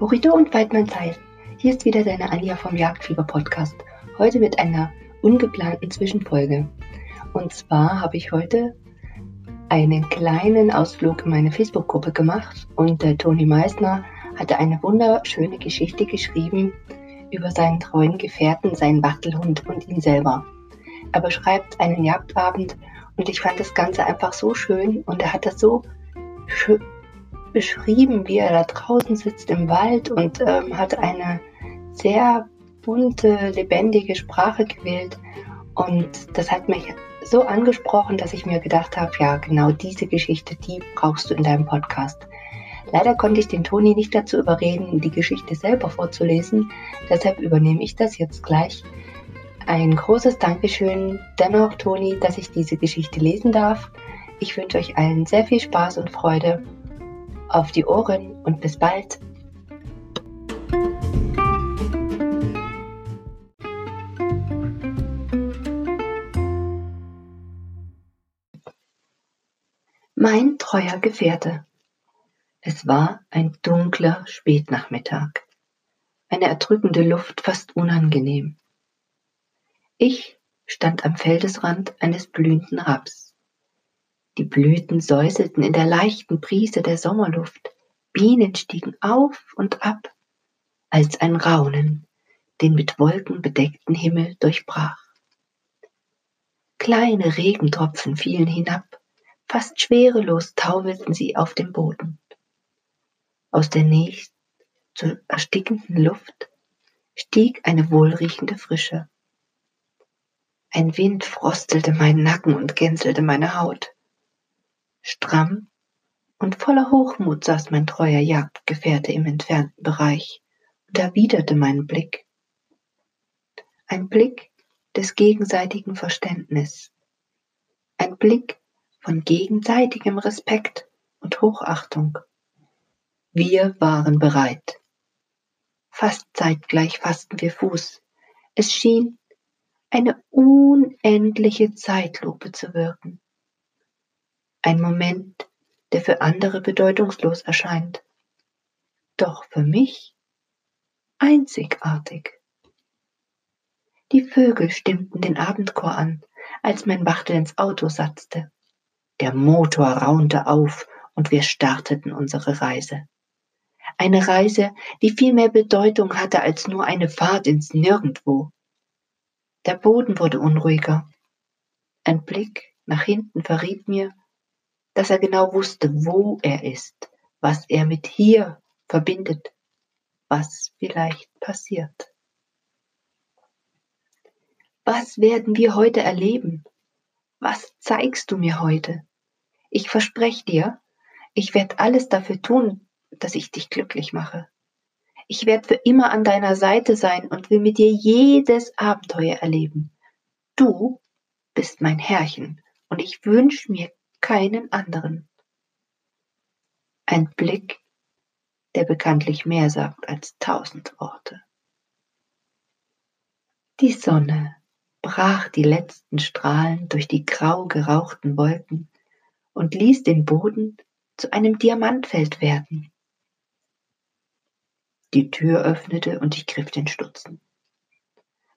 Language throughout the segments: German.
Horridor und Weidmannsheil. Hier ist wieder deine Anja vom Jagdfieber Podcast. Heute mit einer ungeplanten Zwischenfolge. Und zwar habe ich heute einen kleinen Ausflug in meine Facebook-Gruppe gemacht und der Toni Meissner hatte eine wunderschöne Geschichte geschrieben über seinen treuen Gefährten, seinen Wachtelhund und ihn selber. Er beschreibt einen Jagdabend und ich fand das Ganze einfach so schön und er hat das so schön beschrieben, wie er da draußen sitzt im Wald und ähm, hat eine sehr bunte, lebendige Sprache gewählt. Und das hat mich so angesprochen, dass ich mir gedacht habe, ja, genau diese Geschichte, die brauchst du in deinem Podcast. Leider konnte ich den Toni nicht dazu überreden, die Geschichte selber vorzulesen. Deshalb übernehme ich das jetzt gleich. Ein großes Dankeschön dennoch, Toni, dass ich diese Geschichte lesen darf. Ich wünsche euch allen sehr viel Spaß und Freude auf die Ohren und bis bald. Mein treuer Gefährte. Es war ein dunkler Spätnachmittag. Eine erdrückende Luft, fast unangenehm. Ich stand am Feldesrand eines blühenden Raps. Die Blüten säuselten in der leichten Brise der Sommerluft, Bienen stiegen auf und ab, als ein Raunen den mit Wolken bedeckten Himmel durchbrach. Kleine Regentropfen fielen hinab, fast schwerelos taumelten sie auf dem Boden. Aus der nächst zu erstickenden Luft stieg eine wohlriechende Frische. Ein Wind frostelte meinen Nacken und gänselte meine Haut. Stramm und voller Hochmut saß mein treuer Jagdgefährte im entfernten Bereich und erwiderte meinen Blick. Ein Blick des gegenseitigen Verständnis. Ein Blick von gegenseitigem Respekt und Hochachtung. Wir waren bereit. Fast zeitgleich fassten wir Fuß. Es schien, eine unendliche Zeitlupe zu wirken. Ein Moment, der für andere bedeutungslos erscheint, doch für mich einzigartig. Die Vögel stimmten den Abendchor an, als mein Wachtel ins Auto satzte. Der Motor raunte auf und wir starteten unsere Reise. Eine Reise, die viel mehr Bedeutung hatte als nur eine Fahrt ins Nirgendwo. Der Boden wurde unruhiger. Ein Blick nach hinten verriet mir, dass er genau wusste, wo er ist, was er mit hier verbindet, was vielleicht passiert. Was werden wir heute erleben? Was zeigst du mir heute? Ich verspreche dir, ich werde alles dafür tun, dass ich dich glücklich mache. Ich werde für immer an deiner Seite sein und will mit dir jedes Abenteuer erleben. Du bist mein Herrchen und ich wünsche mir keinen anderen. Ein Blick, der bekanntlich mehr sagt als tausend Worte. Die Sonne brach die letzten Strahlen durch die grau gerauchten Wolken und ließ den Boden zu einem Diamantfeld werden. Die Tür öffnete und ich griff den Stutzen.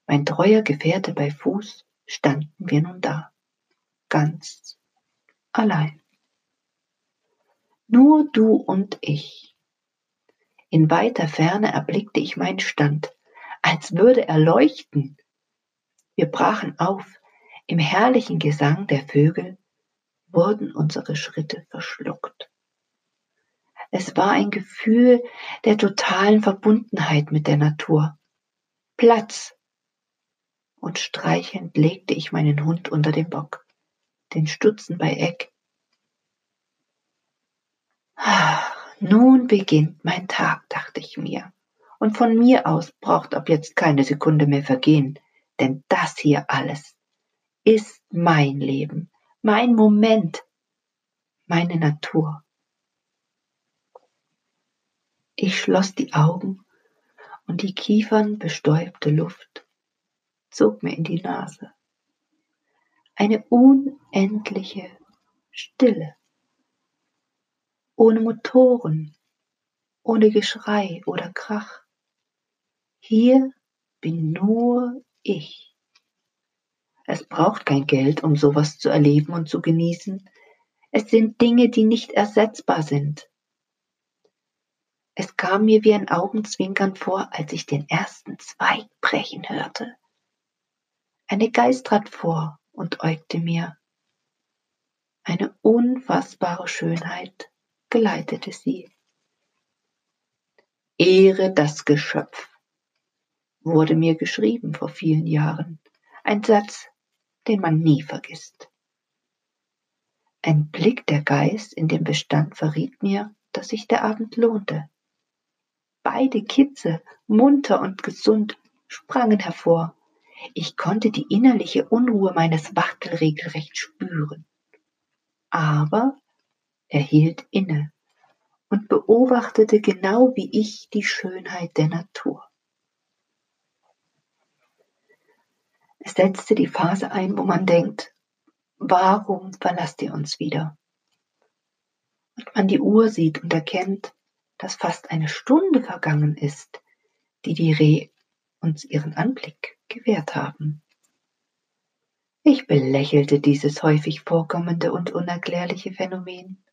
Mein treuer Gefährte bei Fuß standen wir nun da, ganz allein. Nur du und ich. In weiter Ferne erblickte ich meinen Stand, als würde er leuchten. Wir brachen auf, im herrlichen Gesang der Vögel wurden unsere Schritte verschluckt. Es war ein Gefühl der totalen Verbundenheit mit der Natur. Platz! Und streichend legte ich meinen Hund unter den Bock den Stutzen bei Eck. Nun beginnt mein Tag, dachte ich mir. Und von mir aus braucht ab jetzt keine Sekunde mehr vergehen, denn das hier alles ist mein Leben, mein Moment, meine Natur. Ich schloss die Augen und die kiefernbestäubte Luft zog mir in die Nase eine unendliche Stille, ohne Motoren, ohne Geschrei oder Krach. Hier bin nur ich. Es braucht kein Geld, um sowas zu erleben und zu genießen. Es sind Dinge, die nicht ersetzbar sind. Es kam mir wie ein Augenzwinkern vor, als ich den ersten Zweig brechen hörte. Eine Geist trat vor und äugte mir. Eine unfassbare Schönheit geleitete sie. Ehre das Geschöpf, wurde mir geschrieben vor vielen Jahren. Ein Satz, den man nie vergisst. Ein Blick der Geist in den Bestand verriet mir, dass sich der Abend lohnte. Beide Kitze, munter und gesund, sprangen hervor. Ich konnte die innerliche Unruhe meines Wachtel regelrecht spüren. Aber er hielt inne und beobachtete genau wie ich die Schönheit der Natur. Es setzte die Phase ein, wo man denkt, warum verlasst ihr uns wieder? Und man die Uhr sieht und erkennt, dass fast eine Stunde vergangen ist, die die Reh uns ihren Anblick gewährt haben. Ich belächelte dieses häufig vorkommende und unerklärliche Phänomen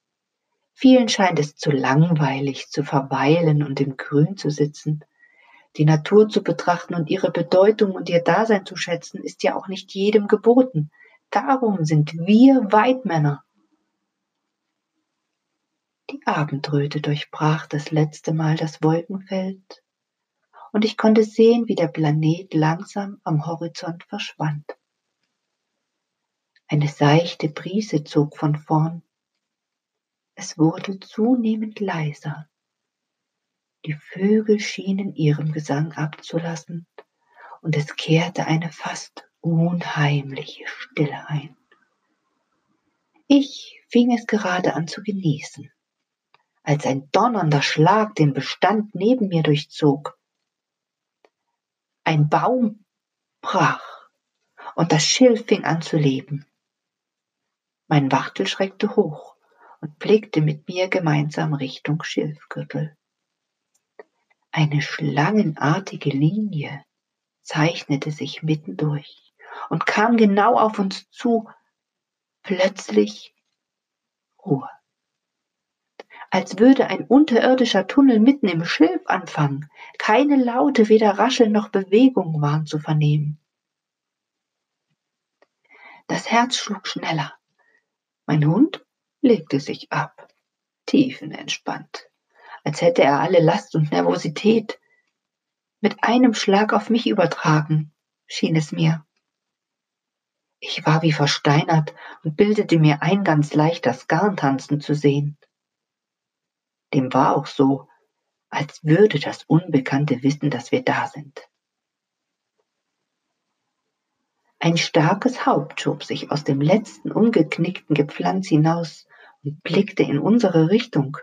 Vielen scheint es zu langweilig, zu verweilen und im Grün zu sitzen. Die Natur zu betrachten und ihre Bedeutung und ihr Dasein zu schätzen, ist ja auch nicht jedem geboten. Darum sind wir Weidmänner. Die Abendröte durchbrach das letzte Mal das Wolkenfeld, und ich konnte sehen, wie der Planet langsam am Horizont verschwand. Eine seichte Brise zog von vorn es wurde zunehmend leiser. Die Vögel schienen ihren Gesang abzulassen, und es kehrte eine fast unheimliche Stille ein. Ich fing es gerade an zu genießen, als ein donnernder Schlag den Bestand neben mir durchzog. Ein Baum brach und das Schilf fing an zu leben. Mein Wachtel schreckte hoch und blickte mit mir gemeinsam Richtung Schilfgürtel. Eine schlangenartige Linie zeichnete sich mittendurch und kam genau auf uns zu. Plötzlich Ruhe. Als würde ein unterirdischer Tunnel mitten im Schilf anfangen. Keine Laute, weder Rascheln noch Bewegung waren zu vernehmen. Das Herz schlug schneller. Mein Hund legte sich ab, tiefenentspannt, als hätte er alle Last und Nervosität mit einem Schlag auf mich übertragen, schien es mir. Ich war wie versteinert und bildete mir ein, ganz leicht das Garntanzen zu sehen. Dem war auch so, als würde das Unbekannte wissen, dass wir da sind. Ein starkes Haupt schob sich aus dem letzten umgeknickten Gepflanz hinaus und blickte in unsere Richtung.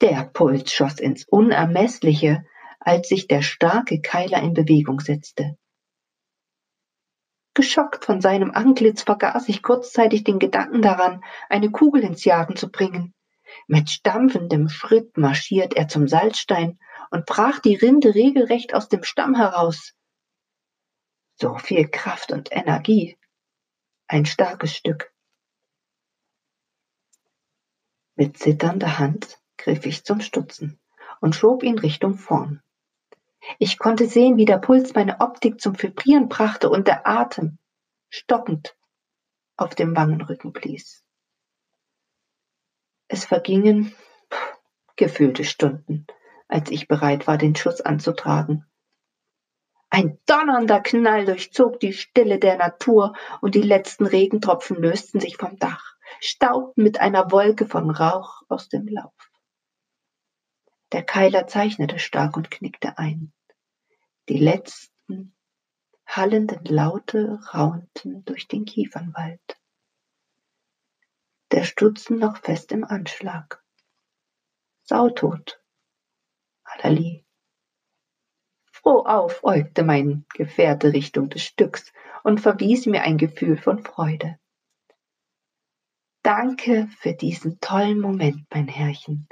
Der Puls schoss ins Unermessliche, als sich der starke Keiler in Bewegung setzte. Geschockt von seinem Antlitz vergaß ich kurzzeitig den Gedanken daran, eine Kugel ins Jagen zu bringen. Mit stampfendem Schritt marschiert er zum Salzstein und brach die Rinde regelrecht aus dem Stamm heraus. So viel Kraft und Energie. Ein starkes Stück. Mit zitternder Hand griff ich zum Stutzen und schob ihn Richtung vorn. Ich konnte sehen, wie der Puls meine Optik zum Vibrieren brachte und der Atem stockend auf dem Wangenrücken blies. Es vergingen gefühlte Stunden, als ich bereit war, den Schuss anzutragen. Ein donnernder Knall durchzog die Stille der Natur und die letzten Regentropfen lösten sich vom Dach staubten mit einer Wolke von Rauch aus dem Lauf. Der Keiler zeichnete stark und knickte ein. Die letzten hallenden Laute raunten durch den Kiefernwald. Der Stutzen noch fest im Anschlag. Sautot. Alali. Froh auf, äugte mein Gefährte Richtung des Stücks und verwies mir ein Gefühl von Freude. Danke für diesen tollen Moment, mein Herrchen.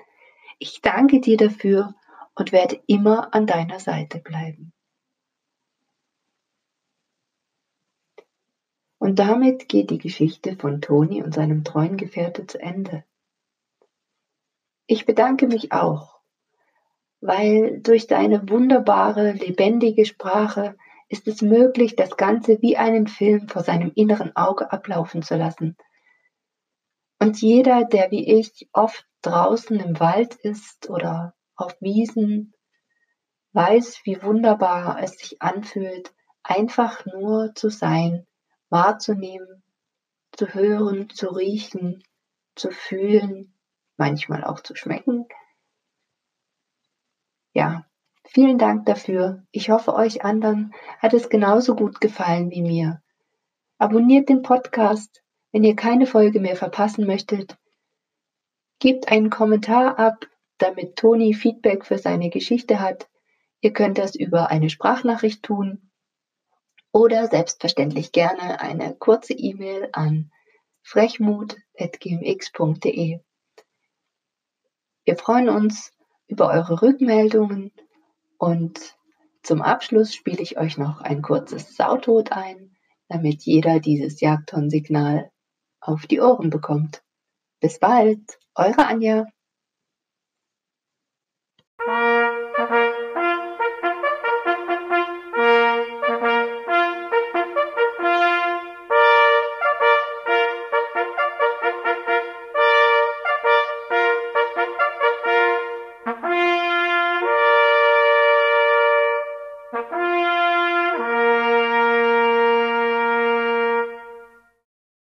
Ich danke dir dafür und werde immer an deiner Seite bleiben. Und damit geht die Geschichte von Toni und seinem treuen Gefährte zu Ende. Ich bedanke mich auch, weil durch deine wunderbare, lebendige Sprache ist es möglich, das Ganze wie einen Film vor seinem inneren Auge ablaufen zu lassen. Und jeder, der wie ich oft draußen im Wald ist oder auf Wiesen, weiß, wie wunderbar es sich anfühlt, einfach nur zu sein, wahrzunehmen, zu hören, zu riechen, zu fühlen, manchmal auch zu schmecken. Ja, vielen Dank dafür. Ich hoffe, euch anderen hat es genauso gut gefallen wie mir. Abonniert den Podcast, wenn ihr keine Folge mehr verpassen möchtet. Gebt einen Kommentar ab, damit Toni Feedback für seine Geschichte hat. Ihr könnt das über eine Sprachnachricht tun oder selbstverständlich gerne eine kurze E-Mail an frechmut.gmx.de. Wir freuen uns über eure Rückmeldungen und zum Abschluss spiele ich euch noch ein kurzes Sautod ein, damit jeder dieses Jagdhornsignal auf die Ohren bekommt. Bis bald, eure Anja.